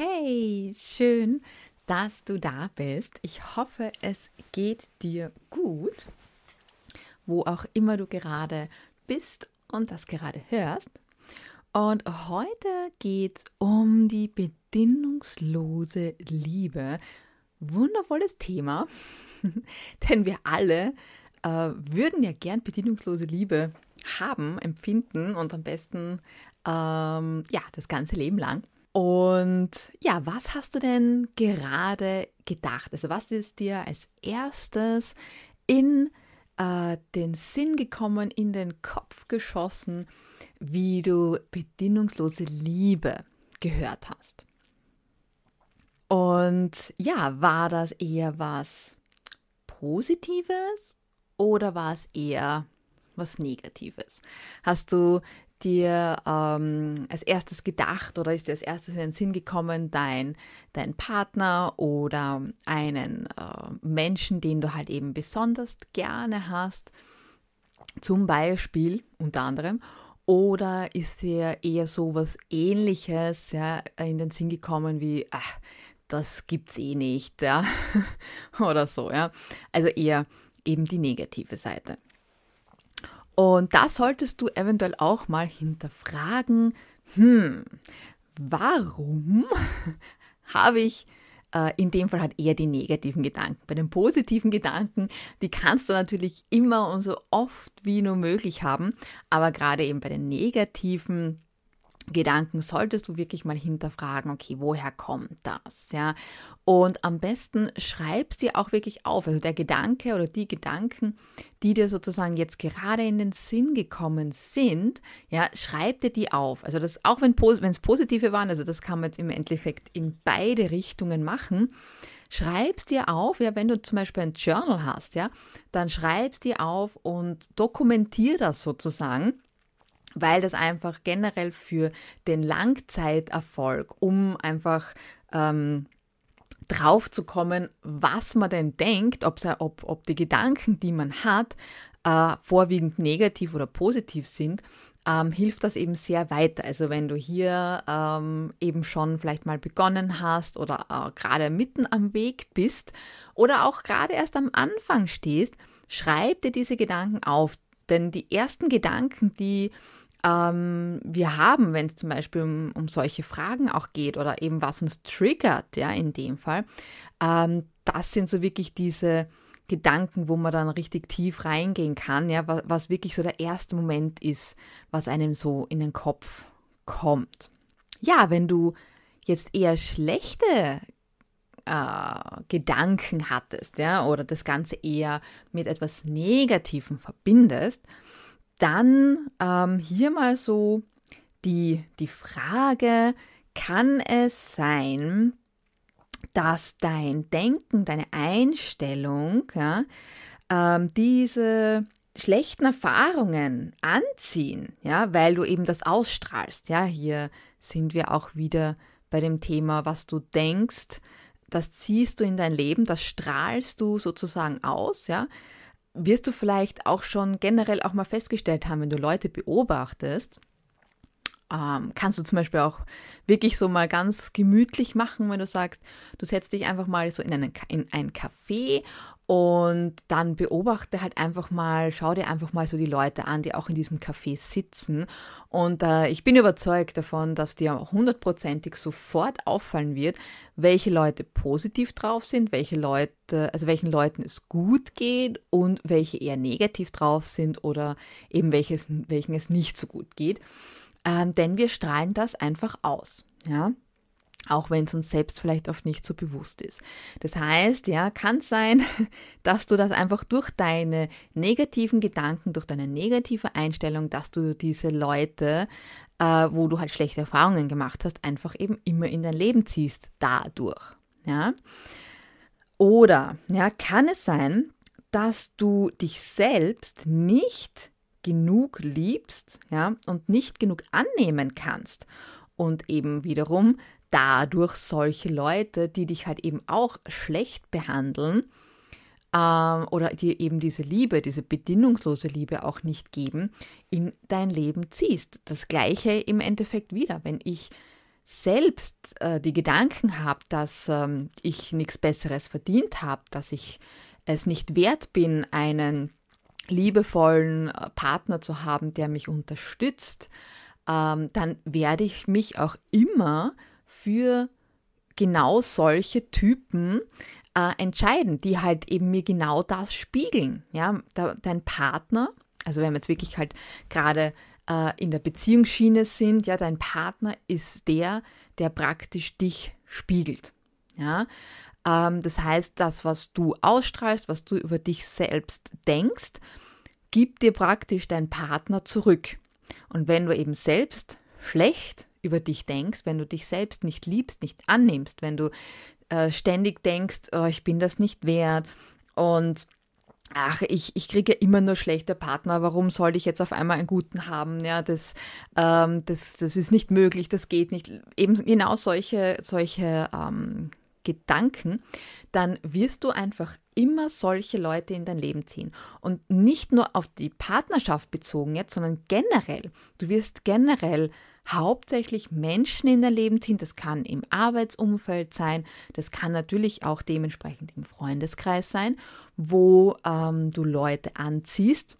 Hey, schön, dass du da bist. Ich hoffe, es geht dir gut, wo auch immer du gerade bist und das gerade hörst. Und heute geht es um die bedingungslose Liebe. Wundervolles Thema, denn wir alle äh, würden ja gern bedingungslose Liebe haben, empfinden und am besten ähm, ja das ganze Leben lang. Und ja, was hast du denn gerade gedacht? Also was ist dir als erstes in äh, den Sinn gekommen, in den Kopf geschossen, wie du bedingungslose Liebe gehört hast? Und ja, war das eher was Positives oder war es eher was Negatives? Hast du dir ähm, als erstes gedacht oder ist dir als erstes in den Sinn gekommen, dein, dein Partner oder einen äh, Menschen, den du halt eben besonders gerne hast, zum Beispiel unter anderem, oder ist dir eher so was ähnliches ja, in den Sinn gekommen wie, ach, das gibt's eh nicht, ja, oder so, ja. Also eher eben die negative Seite. Und da solltest du eventuell auch mal hinterfragen, hm, warum habe ich äh, in dem Fall halt eher die negativen Gedanken. Bei den positiven Gedanken, die kannst du natürlich immer und so oft wie nur möglich haben, aber gerade eben bei den negativen Gedanken solltest du wirklich mal hinterfragen, okay, woher kommt das? Ja, und am besten schreib sie auch wirklich auf. Also der Gedanke oder die Gedanken, die dir sozusagen jetzt gerade in den Sinn gekommen sind, ja, schreib dir die auf. Also das, auch wenn es positive waren, also das kann man jetzt im Endeffekt in beide Richtungen machen. Schreib's dir auf, ja, wenn du zum Beispiel ein Journal hast, ja, dann schreib's dir auf und dokumentier das sozusagen weil das einfach generell für den Langzeiterfolg, um einfach ähm, drauf zu kommen, was man denn denkt, ob, ob die Gedanken, die man hat, äh, vorwiegend negativ oder positiv sind, ähm, hilft das eben sehr weiter. Also wenn du hier ähm, eben schon vielleicht mal begonnen hast oder äh, gerade mitten am Weg bist oder auch gerade erst am Anfang stehst, schreib dir diese Gedanken auf. Denn die ersten Gedanken, die ähm, wir haben, wenn es zum Beispiel um, um, solche Fragen auch geht oder eben was uns triggert, ja, in dem Fall, ähm, das sind so wirklich diese Gedanken, wo man dann richtig tief reingehen kann, ja, was, was wirklich so der erste Moment ist, was einem so in den Kopf kommt. Ja, wenn du jetzt eher schlechte äh, Gedanken hattest, ja, oder das Ganze eher mit etwas Negativem verbindest, dann ähm, hier mal so die, die Frage, kann es sein, dass dein Denken, deine Einstellung, ja, ähm, diese schlechten Erfahrungen anziehen, ja, weil du eben das ausstrahlst. Ja, hier sind wir auch wieder bei dem Thema, was du denkst, das ziehst du in dein Leben, das strahlst du sozusagen aus, ja wirst du vielleicht auch schon generell auch mal festgestellt haben, wenn du Leute beobachtest, ähm, kannst du zum Beispiel auch wirklich so mal ganz gemütlich machen, wenn du sagst, du setzt dich einfach mal so in, einen, in ein Café und dann beobachte halt einfach mal, schau dir einfach mal so die Leute an, die auch in diesem Café sitzen. Und äh, ich bin überzeugt davon, dass dir hundertprozentig sofort auffallen wird, welche Leute positiv drauf sind, welche Leute, also welchen Leuten es gut geht und welche eher negativ drauf sind oder eben welches, welchen es nicht so gut geht. Ähm, denn wir strahlen das einfach aus. Ja, auch wenn es uns selbst vielleicht oft nicht so bewusst ist. Das heißt, ja, kann sein, dass du das einfach durch deine negativen Gedanken, durch deine negative Einstellung, dass du diese Leute, äh, wo du halt schlechte Erfahrungen gemacht hast, einfach eben immer in dein Leben ziehst dadurch. Ja? Oder ja, kann es sein, dass du dich selbst nicht genug liebst, ja, und nicht genug annehmen kannst und eben wiederum dadurch solche Leute, die dich halt eben auch schlecht behandeln ähm, oder dir eben diese Liebe, diese bedingungslose Liebe auch nicht geben, in dein Leben ziehst. Das gleiche im Endeffekt wieder, wenn ich selbst äh, die Gedanken habe, dass ähm, ich nichts Besseres verdient habe, dass ich es nicht wert bin, einen liebevollen äh, Partner zu haben, der mich unterstützt, ähm, dann werde ich mich auch immer für genau solche Typen äh, entscheiden, die halt eben mir genau das spiegeln. Ja, da, dein Partner, also wenn wir jetzt wirklich halt gerade äh, in der Beziehungsschiene sind, ja, dein Partner ist der, der praktisch dich spiegelt. Ja, ähm, das heißt, das, was du ausstrahlst, was du über dich selbst denkst, gibt dir praktisch dein Partner zurück. Und wenn du eben selbst schlecht über dich denkst, wenn du dich selbst nicht liebst, nicht annimmst, wenn du äh, ständig denkst, oh, ich bin das nicht wert und ach, ich, ich kriege immer nur schlechte Partner, warum soll ich jetzt auf einmal einen guten haben? Ja, das, ähm, das, das ist nicht möglich, das geht nicht. Eben genau solche, solche ähm, Gedanken, dann wirst du einfach immer solche Leute in dein Leben ziehen. Und nicht nur auf die Partnerschaft bezogen jetzt, sondern generell. Du wirst generell hauptsächlich Menschen in dein Leben ziehen. Das kann im Arbeitsumfeld sein, das kann natürlich auch dementsprechend im Freundeskreis sein, wo ähm, du Leute anziehst,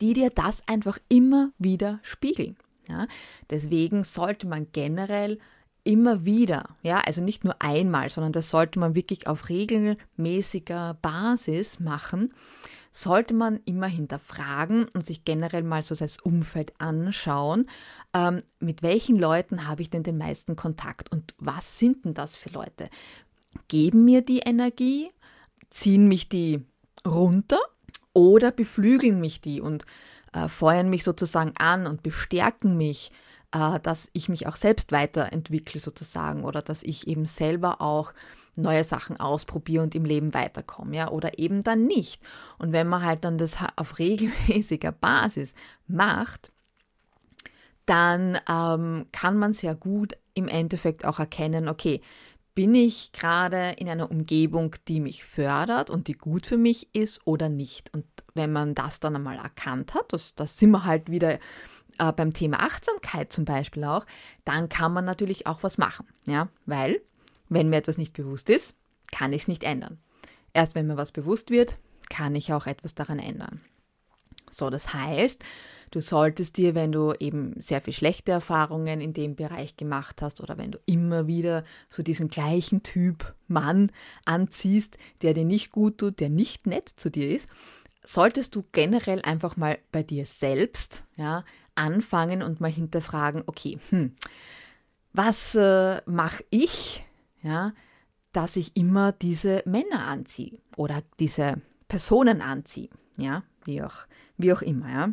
die dir das einfach immer wieder spiegeln. Ja? Deswegen sollte man generell immer wieder, ja, also nicht nur einmal, sondern das sollte man wirklich auf regelmäßiger Basis machen, sollte man immer hinterfragen und sich generell mal so sein Umfeld anschauen, ähm, mit welchen Leuten habe ich denn den meisten Kontakt und was sind denn das für Leute? Geben mir die Energie, ziehen mich die runter oder beflügeln mich die und äh, feuern mich sozusagen an und bestärken mich dass ich mich auch selbst weiterentwickle sozusagen oder dass ich eben selber auch neue Sachen ausprobiere und im Leben weiterkomme, ja, oder eben dann nicht. Und wenn man halt dann das auf regelmäßiger Basis macht, dann ähm, kann man sehr gut im Endeffekt auch erkennen, okay, bin ich gerade in einer Umgebung, die mich fördert und die gut für mich ist oder nicht? Und wenn man das dann einmal erkannt hat, das, das sind wir halt wieder äh, beim Thema Achtsamkeit zum Beispiel auch, dann kann man natürlich auch was machen. Ja? Weil, wenn mir etwas nicht bewusst ist, kann ich es nicht ändern. Erst wenn mir was bewusst wird, kann ich auch etwas daran ändern. So, das heißt, du solltest dir, wenn du eben sehr viel schlechte Erfahrungen in dem Bereich gemacht hast oder wenn du immer wieder so diesen gleichen Typ Mann anziehst, der dir nicht gut tut, der nicht nett zu dir ist, solltest du generell einfach mal bei dir selbst ja, anfangen und mal hinterfragen, okay, hm, was äh, mache ich, ja, dass ich immer diese Männer anziehe oder diese Personen anziehe, ja, wie auch, wie auch immer, ja.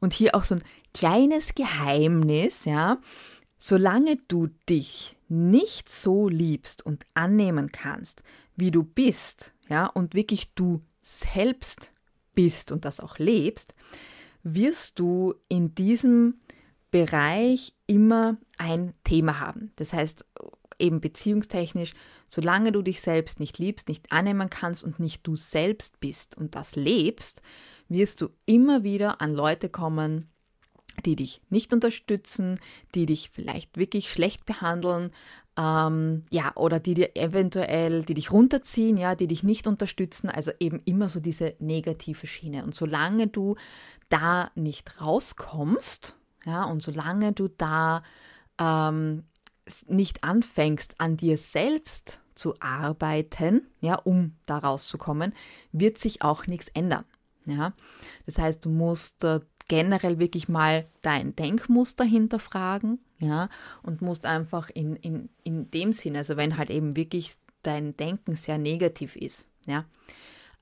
Und hier auch so ein kleines Geheimnis, ja, solange du dich nicht so liebst und annehmen kannst, wie du bist, ja, und wirklich du selbst bist und das auch lebst, wirst du in diesem Bereich immer ein Thema haben. Das heißt, eben beziehungstechnisch, solange du dich selbst nicht liebst, nicht annehmen kannst und nicht du selbst bist und das lebst, wirst du immer wieder an Leute kommen, die dich nicht unterstützen, die dich vielleicht wirklich schlecht behandeln, ähm, ja, oder die dir eventuell, die dich runterziehen, ja, die dich nicht unterstützen, also eben immer so diese negative Schiene. Und solange du da nicht rauskommst, ja, und solange du da ähm, nicht anfängst, an dir selbst zu arbeiten, ja, um da rauszukommen, wird sich auch nichts ändern. Ja, das heißt, du musst äh, generell wirklich mal dein Denkmuster hinterfragen, ja, und musst einfach in, in, in dem Sinn, also wenn halt eben wirklich dein Denken sehr negativ ist, ja,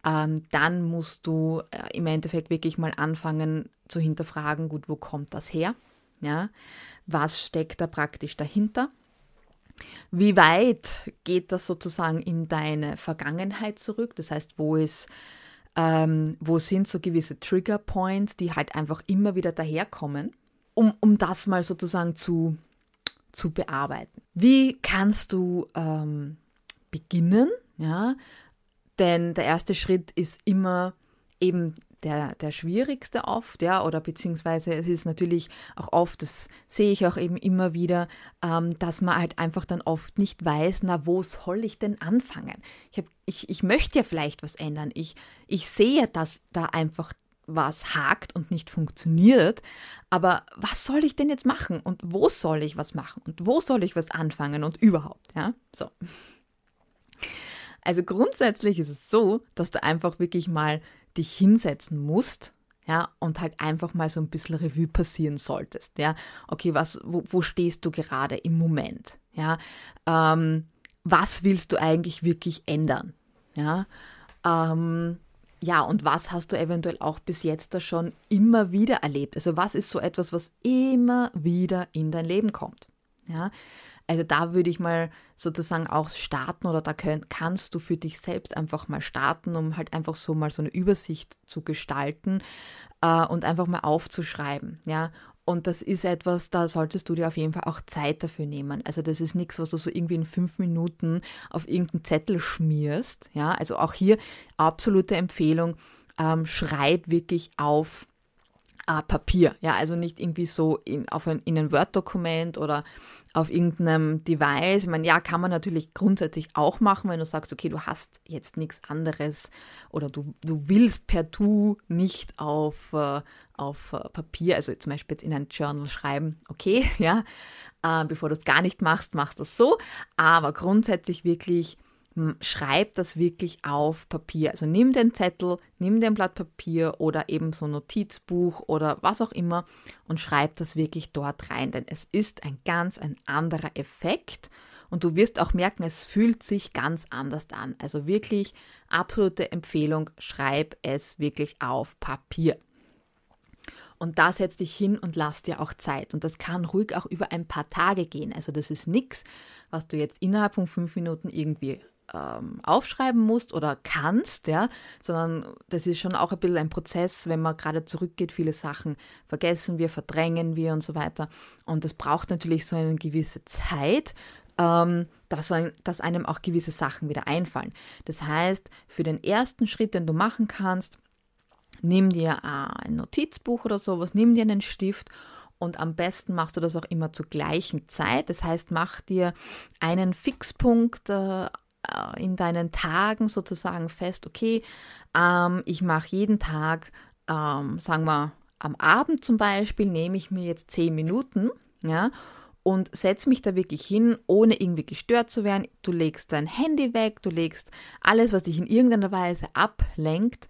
ähm, dann musst du äh, im Endeffekt wirklich mal anfangen zu hinterfragen, gut, wo kommt das her, ja, was steckt da praktisch dahinter, wie weit geht das sozusagen in deine Vergangenheit zurück, das heißt, wo ist ähm, wo sind so gewisse Trigger Points, die halt einfach immer wieder daherkommen, um, um das mal sozusagen zu, zu bearbeiten. Wie kannst du ähm, beginnen? Ja, denn der erste Schritt ist immer eben der, der schwierigste oft, ja, oder beziehungsweise es ist natürlich auch oft, das sehe ich auch eben immer wieder, ähm, dass man halt einfach dann oft nicht weiß, na, wo soll ich denn anfangen? Ich, hab, ich, ich möchte ja vielleicht was ändern. Ich, ich sehe, dass da einfach was hakt und nicht funktioniert, aber was soll ich denn jetzt machen und wo soll ich was machen und wo soll ich was anfangen und überhaupt, ja? So. Also grundsätzlich ist es so, dass du einfach wirklich mal dich hinsetzen musst, ja, und halt einfach mal so ein bisschen Revue passieren solltest, ja. Okay, was, wo, wo stehst du gerade im Moment, ja? Ähm, was willst du eigentlich wirklich ändern, ja? Ähm, ja, und was hast du eventuell auch bis jetzt da schon immer wieder erlebt? Also was ist so etwas, was immer wieder in dein Leben kommt? Ja, also da würde ich mal sozusagen auch starten oder da könnt, kannst du für dich selbst einfach mal starten, um halt einfach so mal so eine Übersicht zu gestalten äh, und einfach mal aufzuschreiben. Ja, und das ist etwas, da solltest du dir auf jeden Fall auch Zeit dafür nehmen. Also das ist nichts, was du so irgendwie in fünf Minuten auf irgendeinen Zettel schmierst. Ja, also auch hier absolute Empfehlung, ähm, schreib wirklich auf äh, Papier. Ja, also nicht irgendwie so in, auf ein, in ein Word-Dokument oder auf irgendeinem Device. Ich meine, ja, kann man natürlich grundsätzlich auch machen, wenn du sagst, okay, du hast jetzt nichts anderes oder du, du willst per Tu nicht auf, äh, auf äh, Papier, also zum Beispiel jetzt in ein Journal schreiben, okay, ja, äh, bevor du es gar nicht machst, machst du es so. Aber grundsätzlich wirklich schreib das wirklich auf Papier. Also nimm den Zettel, nimm den Blatt Papier oder eben so ein Notizbuch oder was auch immer und schreib das wirklich dort rein, denn es ist ein ganz ein anderer Effekt und du wirst auch merken, es fühlt sich ganz anders an. Also wirklich absolute Empfehlung, schreib es wirklich auf Papier. Und da setz dich hin und lass dir auch Zeit. Und das kann ruhig auch über ein paar Tage gehen. Also das ist nichts, was du jetzt innerhalb von fünf Minuten irgendwie ähm, aufschreiben musst oder kannst, ja, sondern das ist schon auch ein bisschen ein Prozess, wenn man gerade zurückgeht, viele Sachen vergessen wir, verdrängen wir und so weiter. Und das braucht natürlich so eine gewisse Zeit, ähm, dass, dass einem auch gewisse Sachen wieder einfallen. Das heißt, für den ersten Schritt, den du machen kannst, nimm dir ein Notizbuch oder sowas, nimm dir einen Stift und am besten machst du das auch immer zur gleichen Zeit. Das heißt, mach dir einen Fixpunkt äh, in deinen Tagen sozusagen fest, okay, ähm, ich mache jeden Tag, ähm, sagen wir, am Abend zum Beispiel nehme ich mir jetzt zehn Minuten, ja, und setze mich da wirklich hin, ohne irgendwie gestört zu werden. Du legst dein Handy weg, du legst alles, was dich in irgendeiner Weise ablenkt,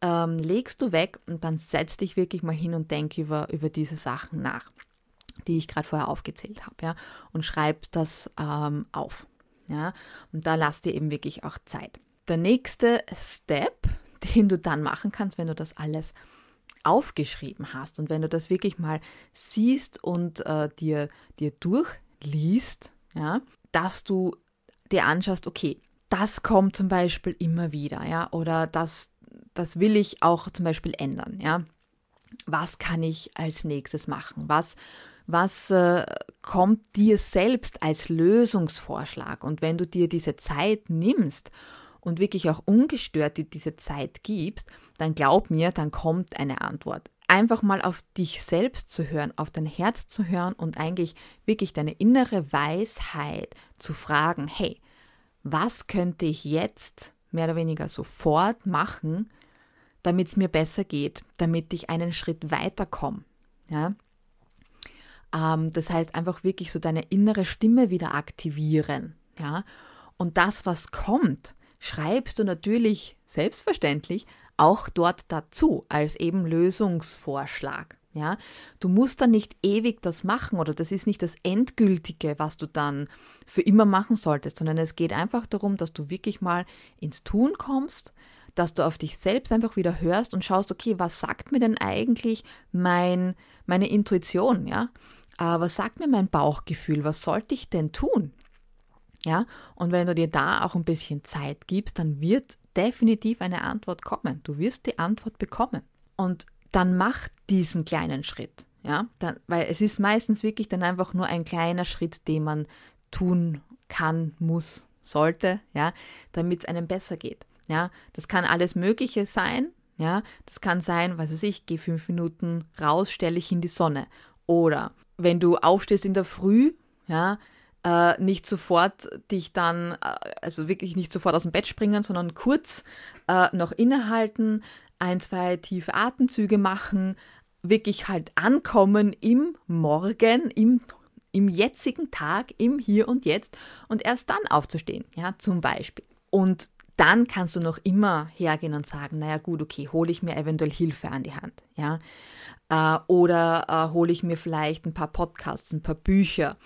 ähm, legst du weg und dann setz dich wirklich mal hin und denk über, über diese Sachen nach, die ich gerade vorher aufgezählt habe, ja, und schreib das ähm, auf. Ja, und da lass dir eben wirklich auch Zeit. Der nächste Step, den du dann machen kannst, wenn du das alles aufgeschrieben hast und wenn du das wirklich mal siehst und äh, dir, dir durchliest, ja, dass du dir anschaust, okay, das kommt zum Beispiel immer wieder, ja, oder das, das will ich auch zum Beispiel ändern, ja. Was kann ich als nächstes machen? Was was äh, kommt dir selbst als Lösungsvorschlag? Und wenn du dir diese Zeit nimmst und wirklich auch ungestört dir diese Zeit gibst, dann glaub mir, dann kommt eine Antwort. Einfach mal auf dich selbst zu hören, auf dein Herz zu hören und eigentlich wirklich deine innere Weisheit zu fragen, hey, was könnte ich jetzt mehr oder weniger sofort machen, damit es mir besser geht, damit ich einen Schritt weiterkomme. Ja? Ähm, das heißt, einfach wirklich so deine innere Stimme wieder aktivieren. Ja? Und das, was kommt, schreibst du natürlich selbstverständlich auch dort dazu als eben Lösungsvorschlag. Ja, du musst dann nicht ewig das machen oder das ist nicht das Endgültige, was du dann für immer machen solltest, sondern es geht einfach darum, dass du wirklich mal ins Tun kommst, dass du auf dich selbst einfach wieder hörst und schaust, okay, was sagt mir denn eigentlich mein, meine Intuition, ja? Aber sagt mir mein Bauchgefühl, was sollte ich denn tun? Ja, und wenn du dir da auch ein bisschen Zeit gibst, dann wird definitiv eine Antwort kommen. Du wirst die Antwort bekommen. Und dann mach diesen kleinen Schritt. Ja, dann, weil es ist meistens wirklich dann einfach nur ein kleiner Schritt, den man tun kann, muss, sollte, ja, damit es einem besser geht. Ja, das kann alles Mögliche sein, Ja, das kann sein, was weiß ich, geh fünf Minuten raus, stelle dich in die Sonne. Oder wenn du aufstehst in der Früh, ja, äh, nicht sofort dich dann, äh, also wirklich nicht sofort aus dem Bett springen, sondern kurz äh, noch innehalten, ein, zwei tiefe Atemzüge machen, wirklich halt ankommen im Morgen, im, im jetzigen Tag, im Hier und Jetzt und erst dann aufzustehen, ja, zum Beispiel. Und dann kannst du noch immer hergehen und sagen, naja gut, okay, hole ich mir eventuell Hilfe an die Hand, ja, äh, oder äh, hole ich mir vielleicht ein paar Podcasts, ein paar Bücher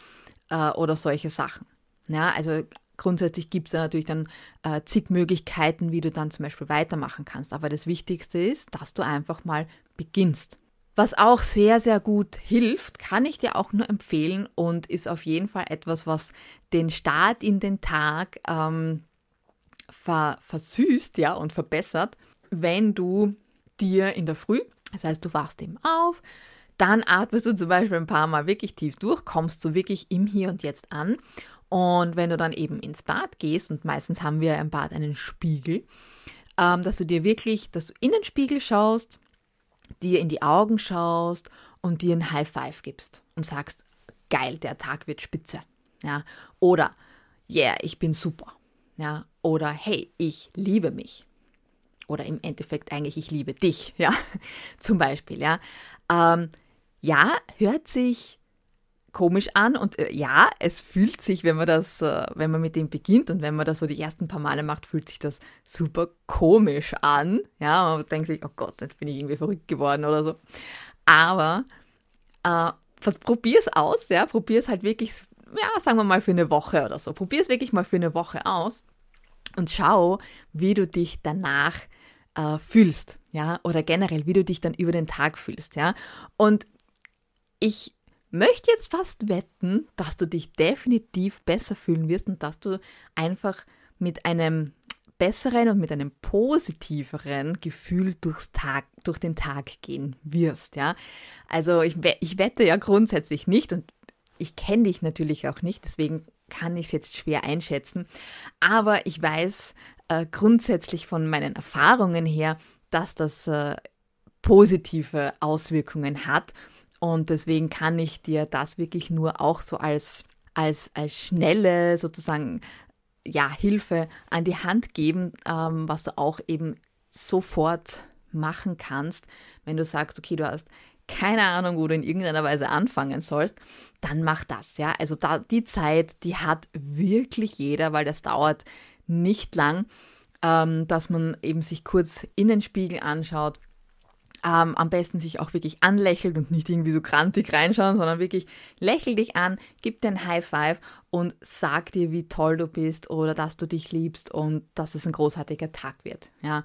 äh, oder solche Sachen. Ja, also grundsätzlich gibt es ja natürlich dann äh, zig Möglichkeiten, wie du dann zum Beispiel weitermachen kannst. Aber das Wichtigste ist, dass du einfach mal beginnst. Was auch sehr, sehr gut hilft, kann ich dir auch nur empfehlen und ist auf jeden Fall etwas, was den Start in den Tag ähm, ver versüßt ja, und verbessert, wenn du dir in der Früh, das heißt, du wachst eben auf, dann atmest du zum Beispiel ein paar Mal wirklich tief durch, kommst du wirklich im Hier und Jetzt an. Und wenn du dann eben ins Bad gehst, und meistens haben wir im Bad einen Spiegel, ähm, dass du dir wirklich, dass du in den Spiegel schaust, dir in die Augen schaust und dir ein High Five gibst und sagst, geil, der Tag wird spitze. Ja, oder yeah, ich bin super. Ja, oder hey, ich liebe mich. Oder im Endeffekt eigentlich, ich liebe dich, ja, zum Beispiel, ja. Ähm, ja, hört sich komisch an und äh, ja, es fühlt sich, wenn man das, äh, wenn man mit dem beginnt und wenn man das so die ersten paar Male macht, fühlt sich das super komisch an. Ja, man denkt sich, oh Gott, jetzt bin ich irgendwie verrückt geworden oder so. Aber äh, probier es aus, ja, probier es halt wirklich, ja, sagen wir mal für eine Woche oder so. Probier es wirklich mal für eine Woche aus und schau, wie du dich danach äh, fühlst, ja, oder generell, wie du dich dann über den Tag fühlst, ja. Und ich möchte jetzt fast wetten, dass du dich definitiv besser fühlen wirst und dass du einfach mit einem besseren und mit einem positiveren Gefühl durchs Tag, durch den Tag gehen wirst, ja. Also ich, ich wette ja grundsätzlich nicht und ich kenne dich natürlich auch nicht, deswegen kann ich es jetzt schwer einschätzen. Aber ich weiß äh, grundsätzlich von meinen Erfahrungen her, dass das äh, positive Auswirkungen hat. Und deswegen kann ich dir das wirklich nur auch so als, als, als schnelle sozusagen ja, Hilfe an die Hand geben, ähm, was du auch eben sofort machen kannst, wenn du sagst, okay, du hast keine Ahnung, wo du in irgendeiner Weise anfangen sollst, dann mach das, ja. Also da, die Zeit, die hat wirklich jeder, weil das dauert nicht lang, ähm, dass man eben sich kurz in den Spiegel anschaut, ähm, am besten sich auch wirklich anlächelt und nicht irgendwie so krantig reinschauen, sondern wirklich lächel dich an, gib dir ein High Five und sag dir, wie toll du bist oder dass du dich liebst und dass es ein großartiger Tag wird. Ja.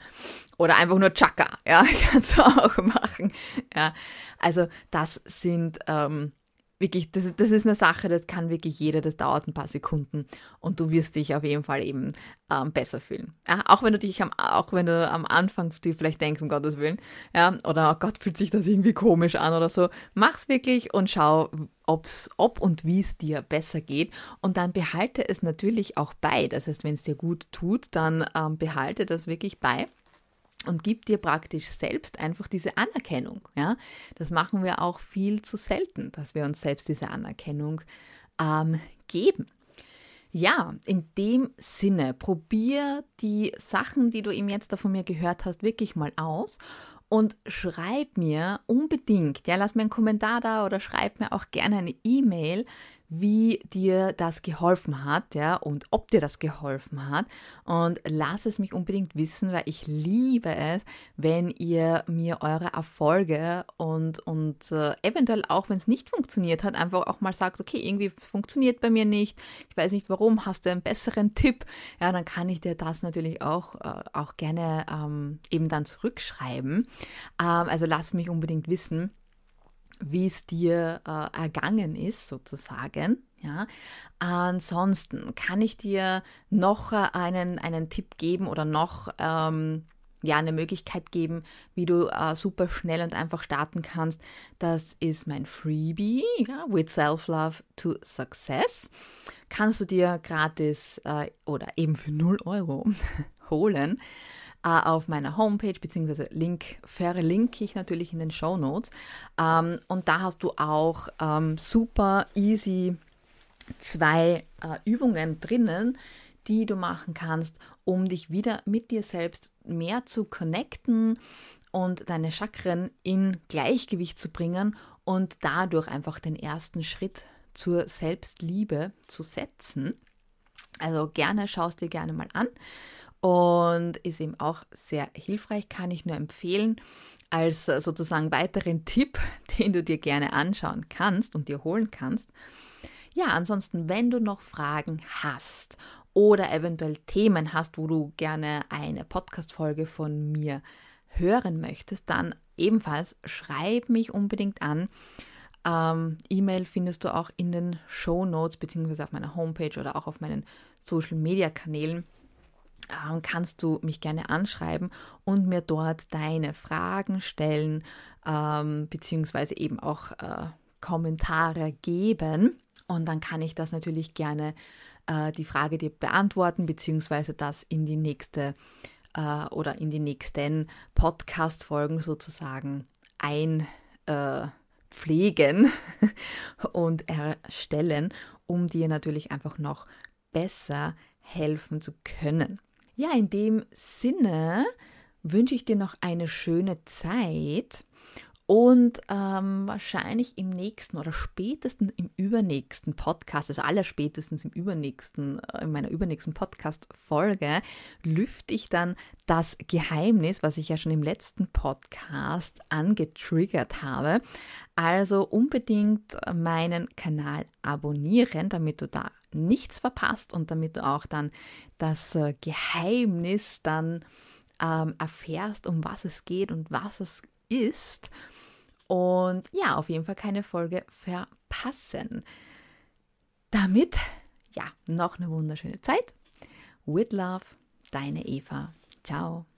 Oder einfach nur Chaka, ja, kannst du auch machen. Ja. Also das sind ähm, wirklich, das, das ist eine Sache, das kann wirklich jeder, das dauert ein paar Sekunden und du wirst dich auf jeden Fall eben ähm, besser fühlen. Ja, auch wenn du dich am, auch wenn du am Anfang dir vielleicht denkst, um Gottes Willen, ja, oder oh Gott, fühlt sich das irgendwie komisch an oder so, mach's wirklich und schau, ob's, ob und wie es dir besser geht und dann behalte es natürlich auch bei. Das heißt, wenn es dir gut tut, dann ähm, behalte das wirklich bei und gib dir praktisch selbst einfach diese Anerkennung. Ja? Das machen wir auch viel zu selten, dass wir uns selbst diese Anerkennung ähm, geben. Ja, in dem Sinne, probier die Sachen, die du eben jetzt da von mir gehört hast, wirklich mal aus und schreib mir unbedingt, ja, lass mir einen Kommentar da oder schreib mir auch gerne eine E-Mail, wie dir das geholfen hat, ja, und ob dir das geholfen hat. Und lass es mich unbedingt wissen, weil ich liebe es, wenn ihr mir eure Erfolge und, und äh, eventuell auch, wenn es nicht funktioniert hat, einfach auch mal sagt, okay, irgendwie funktioniert bei mir nicht, ich weiß nicht warum, hast du einen besseren Tipp? Ja, dann kann ich dir das natürlich auch, äh, auch gerne ähm, eben dann zurückschreiben. Ähm, also lass mich unbedingt wissen wie es dir äh, ergangen ist, sozusagen. Ja. Ansonsten kann ich dir noch äh, einen, einen Tipp geben oder noch ähm, ja, eine Möglichkeit geben, wie du äh, super schnell und einfach starten kannst. Das ist mein Freebie, ja, With Self-Love to Success. Kannst du dir gratis äh, oder eben für 0 Euro holen. Äh, auf meiner Homepage, beziehungsweise Link verlinke ich natürlich in den Show Notes. Ähm, und da hast du auch ähm, super easy zwei äh, Übungen drinnen, die du machen kannst, um dich wieder mit dir selbst mehr zu connecten und deine Chakren in Gleichgewicht zu bringen und dadurch einfach den ersten Schritt zur Selbstliebe zu setzen. Also gerne schaust dir gerne mal an und ist eben auch sehr hilfreich, kann ich nur empfehlen als sozusagen weiteren Tipp, den du dir gerne anschauen kannst und dir holen kannst. Ja, ansonsten, wenn du noch Fragen hast oder eventuell Themen hast, wo du gerne eine Podcast-Folge von mir hören möchtest, dann ebenfalls schreib mich unbedingt an. Ähm, E-Mail findest du auch in den Show Notes beziehungsweise auf meiner Homepage oder auch auf meinen Social Media Kanälen. Ähm, kannst du mich gerne anschreiben und mir dort deine Fragen stellen ähm, beziehungsweise eben auch äh, Kommentare geben. Und dann kann ich das natürlich gerne äh, die Frage dir beantworten beziehungsweise das in die nächste äh, oder in die nächsten Podcast-Folgen sozusagen einpflegen äh, und erstellen, um dir natürlich einfach noch besser helfen zu können. Ja, in dem Sinne wünsche ich dir noch eine schöne Zeit und ähm, wahrscheinlich im nächsten oder spätestens im übernächsten Podcast, also aller spätestens im übernächsten, äh, in meiner übernächsten Podcast-Folge, lüfte ich dann das Geheimnis, was ich ja schon im letzten Podcast angetriggert habe. Also unbedingt meinen Kanal abonnieren, damit du da nichts verpasst und damit du auch dann das äh, Geheimnis dann ähm, erfährst, um was es geht und was es ist. Und ja, auf jeden Fall keine Folge verpassen. Damit, ja, noch eine wunderschöne Zeit. With Love, deine Eva. Ciao.